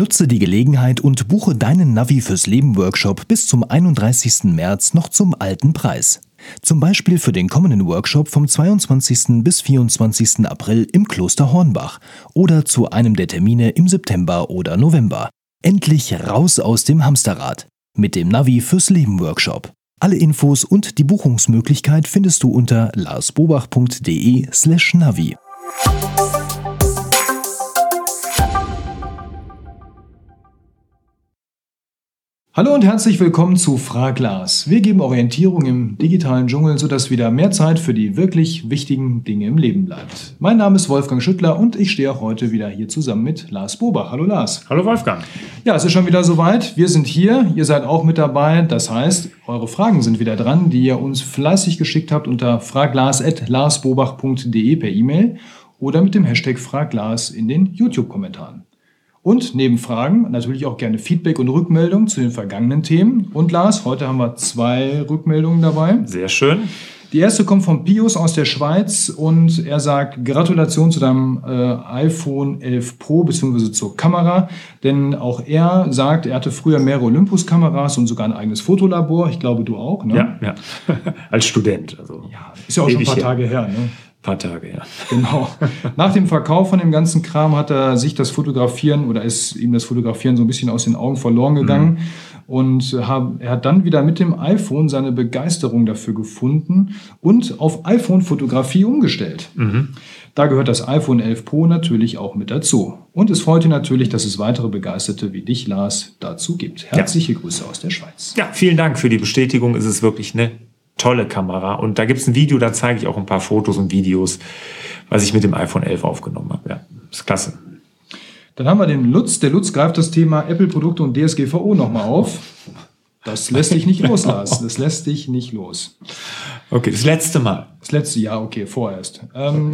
Nutze die Gelegenheit und buche deinen Navi fürs Leben Workshop bis zum 31. März noch zum alten Preis. Zum Beispiel für den kommenden Workshop vom 22. bis 24. April im Kloster Hornbach oder zu einem der Termine im September oder November. Endlich raus aus dem Hamsterrad mit dem Navi fürs Leben Workshop. Alle Infos und die Buchungsmöglichkeit findest du unter larsbobach.de/navi. Hallo und herzlich willkommen zu Fraglas. Wir geben Orientierung im digitalen Dschungel, sodass wieder mehr Zeit für die wirklich wichtigen Dinge im Leben bleibt. Mein Name ist Wolfgang Schüttler und ich stehe auch heute wieder hier zusammen mit Lars Bobach. Hallo Lars. Hallo Wolfgang. Ja, es ist schon wieder soweit. Wir sind hier, ihr seid auch mit dabei. Das heißt, eure Fragen sind wieder dran, die ihr uns fleißig geschickt habt unter fraglas.larsbobach.de per E-Mail oder mit dem Hashtag Fraglas in den YouTube-Kommentaren. Und neben Fragen natürlich auch gerne Feedback und Rückmeldung zu den vergangenen Themen. Und Lars, heute haben wir zwei Rückmeldungen dabei. Sehr schön. Die erste kommt von Pius aus der Schweiz und er sagt, Gratulation zu deinem äh, iPhone 11 Pro bzw. zur Kamera, denn auch er sagt, er hatte früher mehrere Olympus-Kameras und sogar ein eigenes Fotolabor. Ich glaube, du auch, ne? Ja, ja. Als Student. Also ja, ist ja auch schon ein paar Tage her, ne? Paar Tage, ja. Genau. Nach dem Verkauf von dem ganzen Kram hat er sich das Fotografieren oder ist ihm das Fotografieren so ein bisschen aus den Augen verloren gegangen. Mhm. Und er hat dann wieder mit dem iPhone seine Begeisterung dafür gefunden und auf iPhone-Fotografie umgestellt. Mhm. Da gehört das iPhone 11 Pro natürlich auch mit dazu. Und es freut ihn natürlich, dass es weitere Begeisterte wie dich, Lars, dazu gibt. Herzliche ja. Grüße aus der Schweiz. Ja, vielen Dank für die Bestätigung. Es ist wirklich eine tolle Kamera. Und da gibt es ein Video, da zeige ich auch ein paar Fotos und Videos, was ich mit dem iPhone 11 aufgenommen habe. Ja, ist klasse. Dann haben wir den Lutz. Der Lutz greift das Thema Apple-Produkte und DSGVO nochmal auf. Das lässt dich nicht loslassen. Das lässt dich nicht los. Okay, das letzte Mal. Das letzte Jahr, okay, vorerst. Ähm,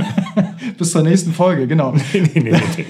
bis zur nächsten Folge, genau. Nee, nee, nee, nee.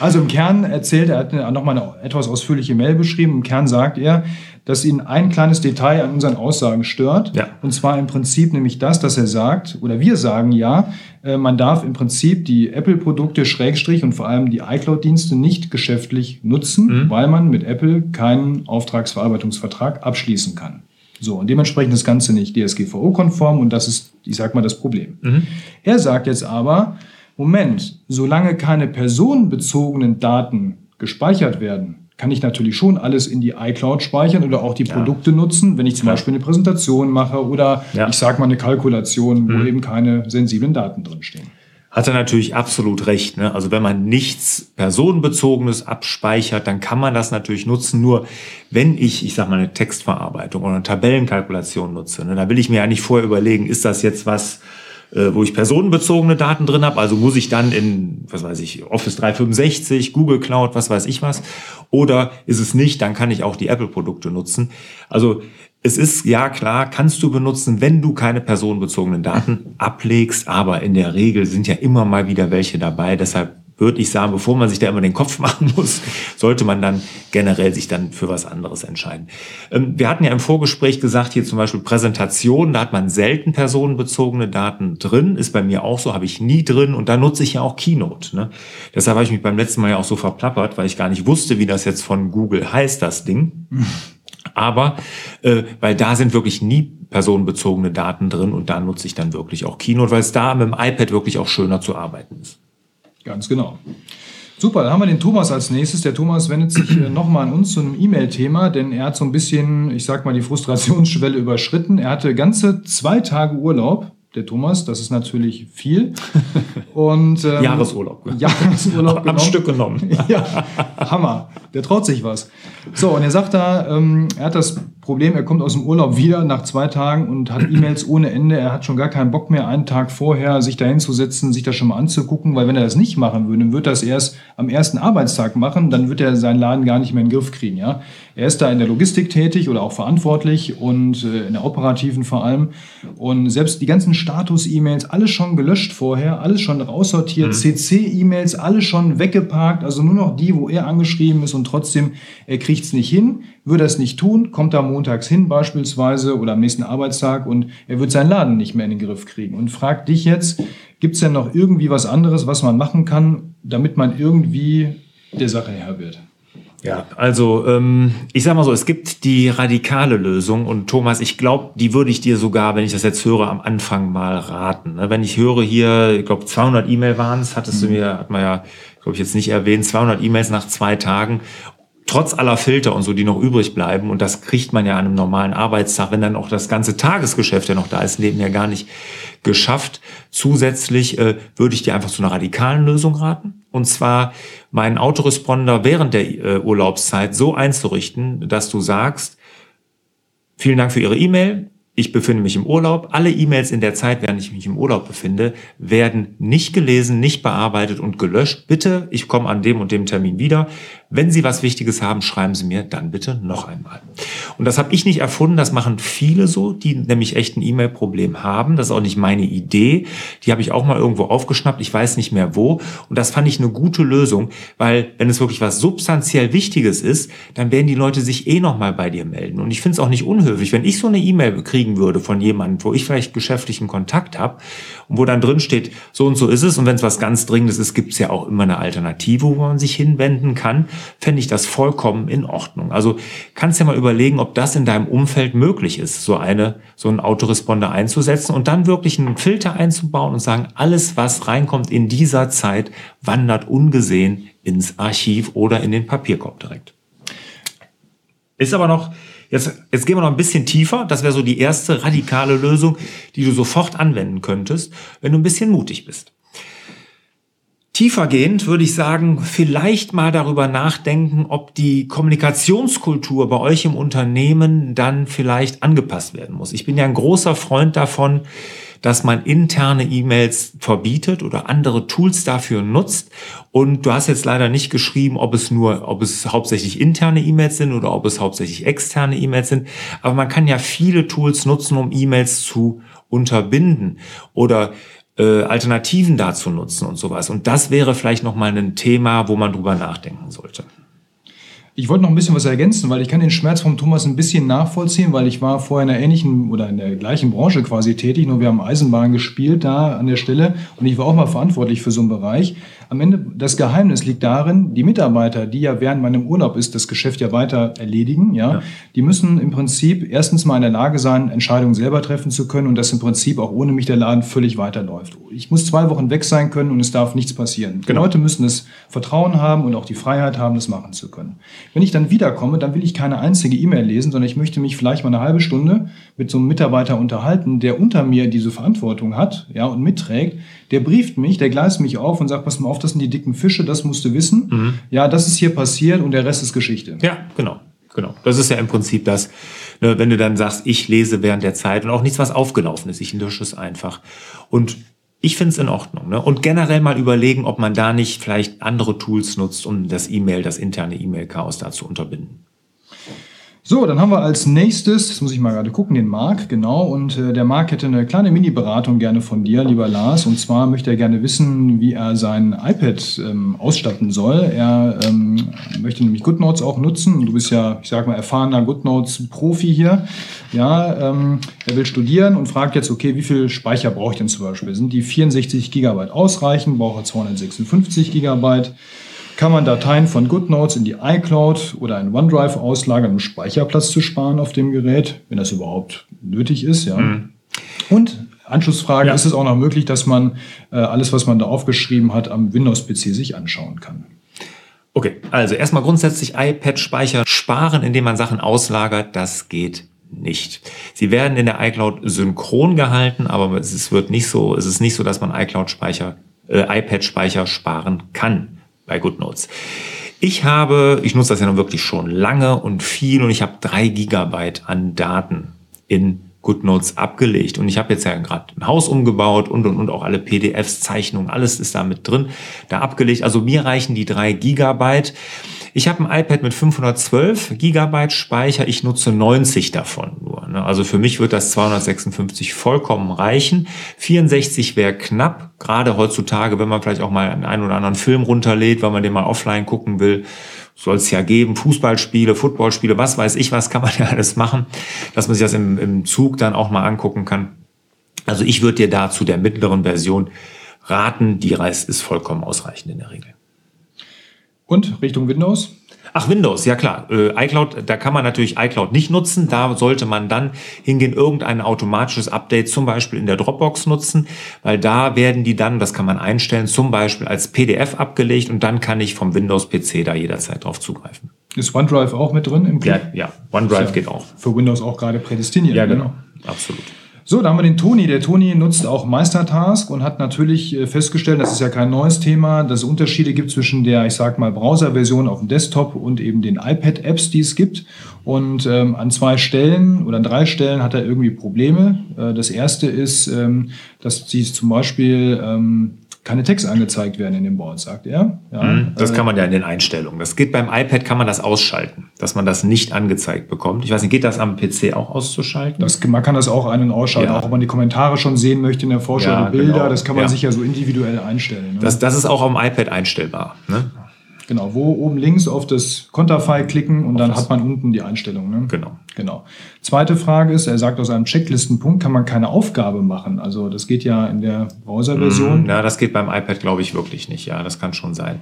Also im Kern erzählt er, hat nochmal eine etwas ausführliche Mail beschrieben. Im Kern sagt er, dass ihn ein kleines Detail an unseren Aussagen stört. Ja. Und zwar im Prinzip nämlich das, dass er sagt, oder wir sagen ja, äh, man darf im Prinzip die Apple-Produkte Schrägstrich und vor allem die iCloud-Dienste nicht geschäftlich nutzen, mhm. weil man mit Apple keinen Auftragsverarbeitungsvertrag abschließen kann. So, und dementsprechend das Ganze nicht DSGVO-konform und das ist, ich sag mal, das Problem. Mhm. Er sagt jetzt aber, Moment, solange keine personenbezogenen Daten gespeichert werden, kann ich natürlich schon alles in die iCloud speichern oder auch die ja. Produkte nutzen, wenn ich zum ja. Beispiel eine Präsentation mache oder ja. ich sage mal eine Kalkulation, wo mhm. eben keine sensiblen Daten drinstehen. Hat er natürlich absolut recht. Ne? Also wenn man nichts Personenbezogenes abspeichert, dann kann man das natürlich nutzen. Nur wenn ich, ich sage mal, eine Textverarbeitung oder eine Tabellenkalkulation nutze, ne, da will ich mir ja nicht vorher überlegen, ist das jetzt was, wo ich personenbezogene Daten drin habe. Also muss ich dann in, was weiß ich, Office 365, Google Cloud, was weiß ich was. Oder ist es nicht, dann kann ich auch die Apple-Produkte nutzen. Also es ist ja klar, kannst du benutzen, wenn du keine personenbezogenen Daten ablegst, aber in der Regel sind ja immer mal wieder welche dabei. Deshalb würde ich sagen, bevor man sich da immer den Kopf machen muss, sollte man dann generell sich dann für was anderes entscheiden. Ähm, wir hatten ja im Vorgespräch gesagt, hier zum Beispiel Präsentation, da hat man selten personenbezogene Daten drin, ist bei mir auch so, habe ich nie drin und da nutze ich ja auch Keynote. Ne? Deshalb habe ich mich beim letzten Mal ja auch so verplappert, weil ich gar nicht wusste, wie das jetzt von Google heißt, das Ding. Aber äh, weil da sind wirklich nie personenbezogene Daten drin und da nutze ich dann wirklich auch Keynote, weil es da mit dem iPad wirklich auch schöner zu arbeiten ist. Ganz genau. Super, dann haben wir den Thomas als nächstes. Der Thomas wendet sich äh, nochmal an uns zu einem E-Mail-Thema, denn er hat so ein bisschen, ich sag mal, die Frustrationsschwelle überschritten. Er hatte ganze zwei Tage Urlaub der Thomas. Das ist natürlich viel. Und, ähm, Jahresurlaub. Jahresurlaub Am Stück genommen. ja, Hammer. Der traut sich was. So, und er sagt da, ähm, er hat das Problem, er kommt aus dem Urlaub wieder nach zwei Tagen und hat E-Mails ohne Ende. Er hat schon gar keinen Bock mehr, einen Tag vorher sich da hinzusetzen, sich das schon mal anzugucken, weil wenn er das nicht machen würde, dann wird er das erst am ersten Arbeitstag machen, dann wird er seinen Laden gar nicht mehr in den Griff kriegen. Ja? Er ist da in der Logistik tätig oder auch verantwortlich und äh, in der operativen vor allem. Und selbst die ganzen Status-E-Mails, alles schon gelöscht vorher, alles schon raussortiert, mhm. CC-E-Mails, alles schon weggeparkt, also nur noch die, wo er angeschrieben ist und trotzdem, er kriegt es nicht hin würde er es nicht tun, kommt er montags hin beispielsweise oder am nächsten Arbeitstag und er wird seinen Laden nicht mehr in den Griff kriegen und fragt dich jetzt, gibt es denn noch irgendwie was anderes, was man machen kann, damit man irgendwie der Sache Herr wird. Ja, also ähm, ich sag mal so, es gibt die radikale Lösung und Thomas, ich glaube, die würde ich dir sogar, wenn ich das jetzt höre, am Anfang mal raten. Ne? Wenn ich höre hier, ich glaube 200 E-Mail waren es, hattest mhm. du mir, hat man ja, glaube ich jetzt nicht erwähnt, 200 E-Mails nach zwei Tagen trotz aller Filter und so, die noch übrig bleiben, und das kriegt man ja an einem normalen Arbeitstag, wenn dann auch das ganze Tagesgeschäft ja noch da ist, neben ja gar nicht geschafft. Zusätzlich äh, würde ich dir einfach zu einer radikalen Lösung raten. Und zwar meinen Autoresponder während der äh, Urlaubszeit so einzurichten, dass du sagst, vielen Dank für Ihre E-Mail ich befinde mich im Urlaub. Alle E-Mails in der Zeit, während ich mich im Urlaub befinde, werden nicht gelesen, nicht bearbeitet und gelöscht. Bitte, ich komme an dem und dem Termin wieder. Wenn Sie was Wichtiges haben, schreiben Sie mir dann bitte noch einmal. Und das habe ich nicht erfunden, das machen viele so, die nämlich echt ein E-Mail-Problem haben. Das ist auch nicht meine Idee. Die habe ich auch mal irgendwo aufgeschnappt, ich weiß nicht mehr wo. Und das fand ich eine gute Lösung, weil wenn es wirklich was substanziell Wichtiges ist, dann werden die Leute sich eh noch mal bei dir melden. Und ich finde es auch nicht unhöflich, wenn ich so eine E-Mail kriegen würde von jemandem, wo ich vielleicht geschäftlichen Kontakt habe und wo dann drin steht, so und so ist es. Und wenn es was ganz Dringendes ist, gibt es ja auch immer eine Alternative, wo man sich hinwenden kann fände ich das vollkommen in Ordnung. Also kannst ja mal überlegen, ob das in deinem Umfeld möglich ist, so eine, so einen Autoresponder einzusetzen und dann wirklich einen Filter einzubauen und sagen, alles, was reinkommt in dieser Zeit, wandert ungesehen ins Archiv oder in den Papierkorb direkt. Ist aber noch, jetzt, jetzt gehen wir noch ein bisschen tiefer. Das wäre so die erste radikale Lösung, die du sofort anwenden könntest, wenn du ein bisschen mutig bist. Tiefergehend würde ich sagen, vielleicht mal darüber nachdenken, ob die Kommunikationskultur bei euch im Unternehmen dann vielleicht angepasst werden muss. Ich bin ja ein großer Freund davon, dass man interne E-Mails verbietet oder andere Tools dafür nutzt. Und du hast jetzt leider nicht geschrieben, ob es nur, ob es hauptsächlich interne E-Mails sind oder ob es hauptsächlich externe E-Mails sind. Aber man kann ja viele Tools nutzen, um E-Mails zu unterbinden oder äh, Alternativen dazu nutzen und sowas. Und das wäre vielleicht nochmal ein Thema, wo man drüber nachdenken sollte. Ich wollte noch ein bisschen was ergänzen, weil ich kann den Schmerz vom Thomas ein bisschen nachvollziehen, weil ich war vorher in einer ähnlichen oder in der gleichen Branche quasi tätig, nur wir haben Eisenbahn gespielt da an der Stelle und ich war auch mal verantwortlich für so einen Bereich. Am Ende, das Geheimnis liegt darin, die Mitarbeiter, die ja während meinem Urlaub ist, das Geschäft ja weiter erledigen, ja, ja, die müssen im Prinzip erstens mal in der Lage sein, Entscheidungen selber treffen zu können und dass im Prinzip auch ohne mich der Laden völlig weiterläuft. Ich muss zwei Wochen weg sein können und es darf nichts passieren. Genau. Die Leute müssen das Vertrauen haben und auch die Freiheit haben, das machen zu können. Wenn ich dann wiederkomme, dann will ich keine einzige E-Mail lesen, sondern ich möchte mich vielleicht mal eine halbe Stunde mit so einem Mitarbeiter unterhalten, der unter mir diese Verantwortung hat, ja, und mitträgt. Der brieft mich, der gleist mich auf und sagt, pass mal auf, das sind die dicken Fische, das musst du wissen. Mhm. Ja, das ist hier passiert und der Rest ist Geschichte. Ja, genau. Genau. Das ist ja im Prinzip das, ne, wenn du dann sagst, ich lese während der Zeit und auch nichts, was aufgelaufen ist. Ich lösche es einfach. Und ich finde es in Ordnung. Ne? Und generell mal überlegen, ob man da nicht vielleicht andere Tools nutzt, um das E-Mail, das interne E-Mail-Chaos da zu unterbinden. So, dann haben wir als nächstes, das muss ich mal gerade gucken, den Marc, genau. Und äh, der Marc hätte eine kleine Mini-Beratung gerne von dir, lieber Lars. Und zwar möchte er gerne wissen, wie er sein iPad ähm, ausstatten soll. Er ähm, möchte nämlich GoodNotes auch nutzen. Du bist ja, ich sag mal, erfahrener GoodNotes-Profi hier. Ja, ähm, er will studieren und fragt jetzt, okay, wie viel Speicher brauche ich denn zum Beispiel? Sind die 64 Gigabyte ausreichend? Brauche 256 Gigabyte? Kann man Dateien von GoodNotes in die iCloud oder in OneDrive auslagern, um Speicherplatz zu sparen auf dem Gerät, wenn das überhaupt nötig ist. Ja. Mhm. Und Anschlussfrage, ja. ist es auch noch möglich, dass man äh, alles, was man da aufgeschrieben hat, am Windows-PC sich anschauen kann? Okay, also erstmal grundsätzlich iPad-Speicher sparen, indem man Sachen auslagert, das geht nicht. Sie werden in der iCloud synchron gehalten, aber es wird nicht so, es ist nicht so, dass man iCloud-Speicher, äh, iPad-Speicher sparen kann bei GoodNotes. Ich habe, ich nutze das ja nun wirklich schon lange und viel und ich habe drei Gigabyte an Daten in GoodNotes abgelegt. Und ich habe jetzt ja gerade ein Haus umgebaut und, und, und auch alle PDFs, Zeichnungen, alles ist da mit drin, da abgelegt. Also mir reichen die drei Gigabyte. Ich habe ein iPad mit 512 Gigabyte Speicher. Ich nutze 90 davon. Ne? Also für mich wird das 256 vollkommen reichen. 64 wäre knapp, gerade heutzutage, wenn man vielleicht auch mal einen oder anderen Film runterlädt, weil man den mal offline gucken will soll es ja geben, Fußballspiele, Footballspiele, was weiß ich, was kann man ja alles machen, dass man sich das im, im Zug dann auch mal angucken kann. Also ich würde dir da zu der mittleren Version raten, die Reis ist vollkommen ausreichend in der Regel. Und Richtung Windows? Ach, Windows, ja klar. Äh, iCloud, da kann man natürlich iCloud nicht nutzen. Da sollte man dann hingehen, irgendein automatisches Update zum Beispiel in der Dropbox nutzen, weil da werden die dann, das kann man einstellen, zum Beispiel als PDF abgelegt und dann kann ich vom Windows-PC da jederzeit drauf zugreifen. Ist OneDrive auch mit drin im Kit? Ja, ja. OneDrive ja geht auch. Für Windows auch gerade prädestiniert. Ja, genau. Absolut. So, da haben wir den Toni. Der Toni nutzt auch Meistertask und hat natürlich äh, festgestellt, das ist ja kein neues Thema, dass es Unterschiede gibt zwischen der, ich sag mal, Browser-Version auf dem Desktop und eben den iPad-Apps, die es gibt. Und ähm, an zwei Stellen oder an drei Stellen hat er irgendwie Probleme. Äh, das erste ist, ähm, dass sie zum Beispiel ähm, keine Text angezeigt werden in dem Board, sagt er. Ja, mhm, das äh, kann man ja in den Einstellungen. Das geht beim iPad, kann man das ausschalten, dass man das nicht angezeigt bekommt. Ich weiß nicht, geht das am PC auch auszuschalten? Das, man kann das auch ein- und ausschalten, ja. auch wenn man die Kommentare schon sehen möchte in der Vorschau, ja, die Bilder, genau. das kann man ja. sich ja so individuell einstellen. Ne? Das, das ist auch am iPad einstellbar. Ne? Genau, wo oben links auf das Konterfei klicken und auf dann hat man unten die Einstellung. Ne? Genau. Genau. Zweite Frage ist, er sagt aus einem Checklistenpunkt kann man keine Aufgabe machen. Also das geht ja in der Browser-Version. Mm, ja, das geht beim iPad, glaube ich, wirklich nicht. Ja, das kann schon sein.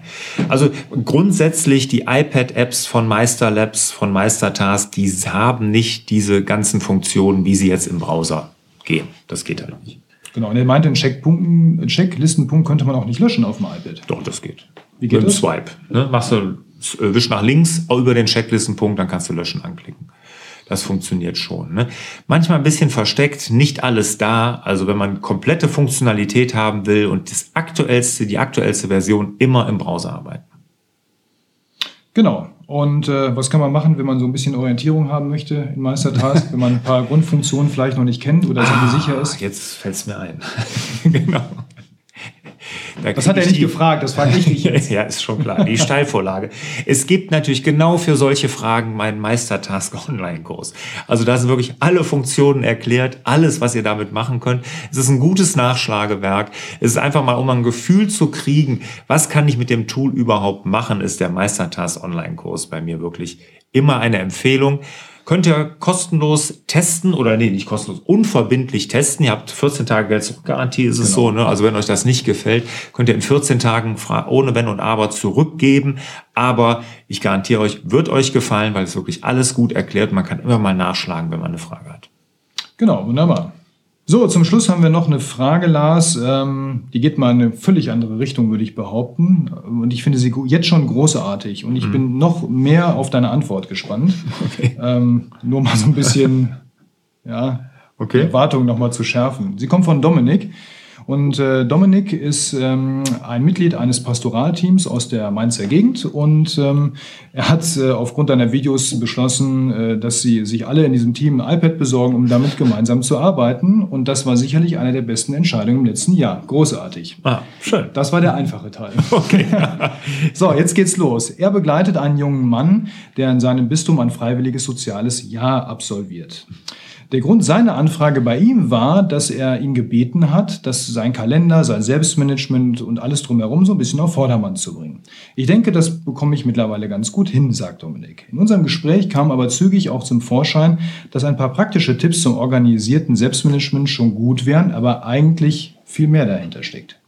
Also grundsätzlich die iPad-Apps von Meister Labs, von Meistertask, die haben nicht diese ganzen Funktionen, wie sie jetzt im Browser gehen. Das geht halt nicht. Genau, und er meinte, einen Checkpunkten, Checklistenpunkt könnte man auch nicht löschen auf dem iPad. Doch, das geht. Wie geht Mit das? Swipe. Ne? Machst du, äh, wisch nach links über den Checklistenpunkt, dann kannst du löschen anklicken. Das funktioniert schon. Ne? Manchmal ein bisschen versteckt, nicht alles da. Also wenn man komplette Funktionalität haben will und das aktuellste, die aktuellste Version immer im Browser arbeiten. Genau. Und äh, was kann man machen, wenn man so ein bisschen Orientierung haben möchte in Meistertask, wenn man ein paar Grundfunktionen vielleicht noch nicht kennt oder ah, sicher ist? Jetzt fällt es mir ein. genau. Da das hat er nicht die, gefragt, das frage ich nicht jetzt. ja, ist schon klar. Die Steilvorlage. es gibt natürlich genau für solche Fragen meinen Meistertask Online-Kurs. Also da sind wirklich alle Funktionen erklärt, alles, was ihr damit machen könnt. Es ist ein gutes Nachschlagewerk. Es ist einfach mal, um ein Gefühl zu kriegen, was kann ich mit dem Tool überhaupt machen, ist der Meistertask Online-Kurs bei mir wirklich immer eine Empfehlung. Könnt ihr kostenlos testen oder nee, nicht kostenlos, unverbindlich testen. Ihr habt 14 Tage Geld-Zurück-Garantie, ist es genau. so. Ne? Also wenn euch das nicht gefällt, könnt ihr in 14 Tagen ohne Wenn und Aber zurückgeben. Aber ich garantiere euch, wird euch gefallen, weil es wirklich alles gut erklärt. Man kann immer mal nachschlagen, wenn man eine Frage hat. Genau, wunderbar. So, zum Schluss haben wir noch eine Frage, Lars. Ähm, die geht mal in eine völlig andere Richtung, würde ich behaupten. Und ich finde sie jetzt schon großartig. Und ich mhm. bin noch mehr auf deine Antwort gespannt. Okay. Ähm, nur mal so ein bisschen ja, okay. die Erwartungen nochmal zu schärfen. Sie kommt von Dominik. Und äh, Dominik ist ähm, ein Mitglied eines Pastoralteams aus der Mainzer Gegend und ähm, er hat äh, aufgrund deiner Videos beschlossen, äh, dass sie sich alle in diesem Team ein iPad besorgen, um damit gemeinsam zu arbeiten. Und das war sicherlich eine der besten Entscheidungen im letzten Jahr. Großartig. Ah, schön. Das war der einfache Teil. Okay. so, jetzt geht's los. Er begleitet einen jungen Mann, der in seinem Bistum ein freiwilliges soziales Jahr absolviert. Der Grund seiner Anfrage bei ihm war, dass er ihn gebeten hat, dass sein Kalender, sein Selbstmanagement und alles drumherum so ein bisschen auf Vordermann zu bringen. Ich denke, das bekomme ich mittlerweile ganz gut hin, sagt Dominik. In unserem Gespräch kam aber zügig auch zum Vorschein, dass ein paar praktische Tipps zum organisierten Selbstmanagement schon gut wären, aber eigentlich viel mehr dahinter steckt.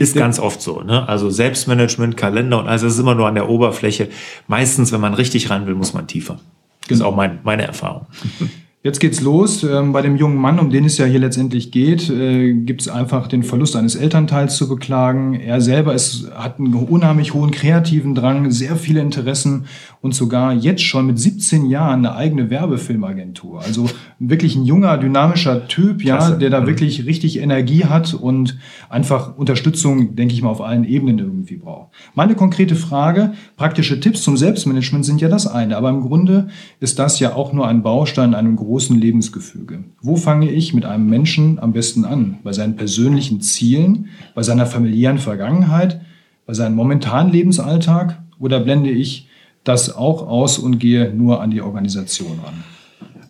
Ist ganz oft so. Ne? Also Selbstmanagement, Kalender und also es ist immer nur an der Oberfläche. Meistens, wenn man richtig ran will, muss man tiefer. Das genau. ist auch mein, meine Erfahrung. Jetzt geht's los. Ähm, bei dem jungen Mann, um den es ja hier letztendlich geht, äh, gibt es einfach den Verlust eines Elternteils zu beklagen. Er selber ist, hat einen unheimlich hohen kreativen Drang, sehr viele Interessen und sogar jetzt schon mit 17 Jahren eine eigene Werbefilmagentur. Also wirklich ein junger, dynamischer Typ, ja, Klasse. der da mhm. wirklich richtig Energie hat und einfach Unterstützung, denke ich mal, auf allen Ebenen irgendwie braucht. Meine konkrete Frage, praktische Tipps zum Selbstmanagement sind ja das eine, aber im Grunde ist das ja auch nur ein Baustein einem großen Lebensgefüge. Wo fange ich mit einem Menschen am besten an? Bei seinen persönlichen Zielen, bei seiner familiären Vergangenheit, bei seinem momentanen Lebensalltag oder blende ich das auch aus und gehe nur an die Organisation ran.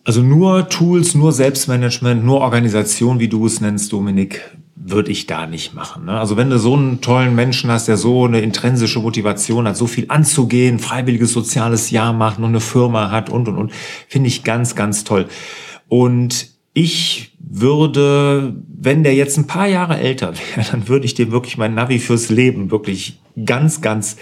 Also nur Tools, nur Selbstmanagement, nur Organisation, wie du es nennst, Dominik, würde ich da nicht machen. Ne? Also wenn du so einen tollen Menschen hast, der so eine intrinsische Motivation hat, so viel anzugehen, freiwilliges soziales Jahr macht, nur eine Firma hat und und und, finde ich ganz, ganz toll. Und ich würde, wenn der jetzt ein paar Jahre älter wäre, dann würde ich dem wirklich mein Navi fürs Leben wirklich ganz, ganz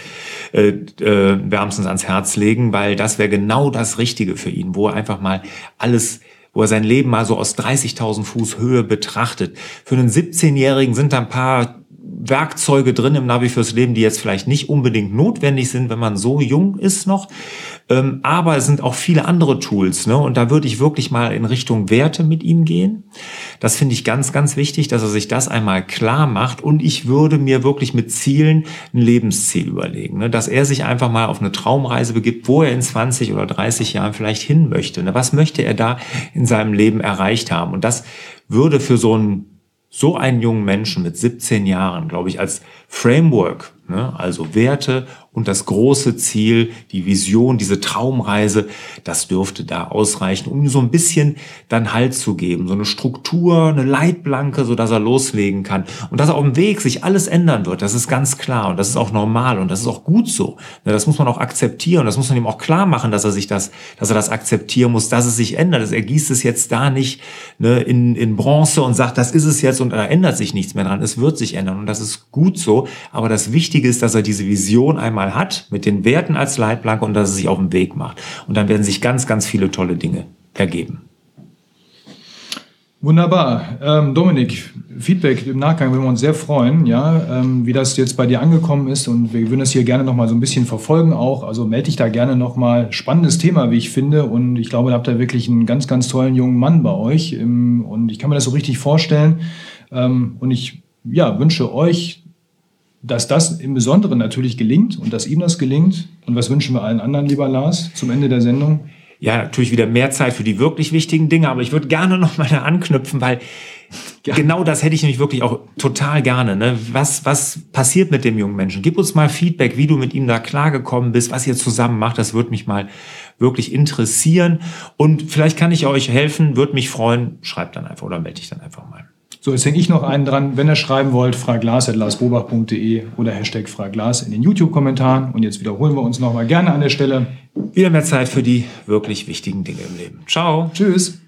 äh, äh, wärmstens ans Herz legen, weil das wäre genau das Richtige für ihn, wo er einfach mal alles wo er sein Leben mal so aus 30.000 Fuß Höhe betrachtet. Für einen 17-Jährigen sind da ein paar Werkzeuge drin im Navi fürs Leben, die jetzt vielleicht nicht unbedingt notwendig sind, wenn man so jung ist noch. Ähm, aber es sind auch viele andere Tools. Ne? Und da würde ich wirklich mal in Richtung Werte mit ihm gehen. Das finde ich ganz, ganz wichtig, dass er sich das einmal klar macht. Und ich würde mir wirklich mit Zielen ein Lebensziel überlegen. Ne? Dass er sich einfach mal auf eine Traumreise begibt, wo er in 20 oder 30 Jahren vielleicht hin möchte. Ne? Was möchte er da in seinem Leben erreicht haben? Und das würde für so einen so einen jungen Menschen mit 17 Jahren, glaube ich, als Framework, ne, also Werte und das große Ziel, die Vision, diese Traumreise, das dürfte da ausreichen, um so ein bisschen dann Halt zu geben, so eine Struktur, eine Leitplanke, so dass er loslegen kann und dass er auf dem Weg sich alles ändern wird. Das ist ganz klar und das ist auch normal und das ist auch gut so. Ne, das muss man auch akzeptieren, das muss man ihm auch klar machen, dass er sich das, dass er das akzeptieren muss, dass es sich ändert. Er gießt es jetzt da nicht ne, in, in Bronze und sagt, das ist es jetzt und da ändert sich nichts mehr dran. Es wird sich ändern und das ist gut so. Aber das Wichtige ist, dass er diese Vision einmal mal hat, mit den Werten als Leitplanke und dass es sich auf den Weg macht. Und dann werden sich ganz, ganz viele tolle Dinge ergeben. Wunderbar. Ähm, Dominik, Feedback im Nachgang würden wir uns sehr freuen, ja, ähm, wie das jetzt bei dir angekommen ist und wir würden das hier gerne noch mal so ein bisschen verfolgen auch. Also melde dich da gerne noch mal. Spannendes Thema, wie ich finde und ich glaube, da habt ihr wirklich einen ganz, ganz tollen jungen Mann bei euch ähm, und ich kann mir das so richtig vorstellen ähm, und ich ja, wünsche euch dass das im Besonderen natürlich gelingt und dass ihm das gelingt. Und was wünschen wir allen anderen, lieber Lars, zum Ende der Sendung? Ja, natürlich wieder mehr Zeit für die wirklich wichtigen Dinge, aber ich würde gerne noch mal da anknüpfen, weil ja. genau das hätte ich nämlich wirklich auch total gerne. Ne? Was, was passiert mit dem jungen Menschen? Gib uns mal Feedback, wie du mit ihm da klargekommen bist, was ihr zusammen macht. Das würde mich mal wirklich interessieren. Und vielleicht kann ich euch helfen, würde mich freuen. Schreibt dann einfach oder melde dich dann einfach mal. So, jetzt hänge ich noch einen dran. Wenn ihr schreiben wollt, fraglas.larsbobach.de oder Hashtag fraglas in den YouTube-Kommentaren. Und jetzt wiederholen wir uns nochmal gerne an der Stelle. Wieder mehr Zeit für die wirklich wichtigen Dinge im Leben. Ciao. Tschüss.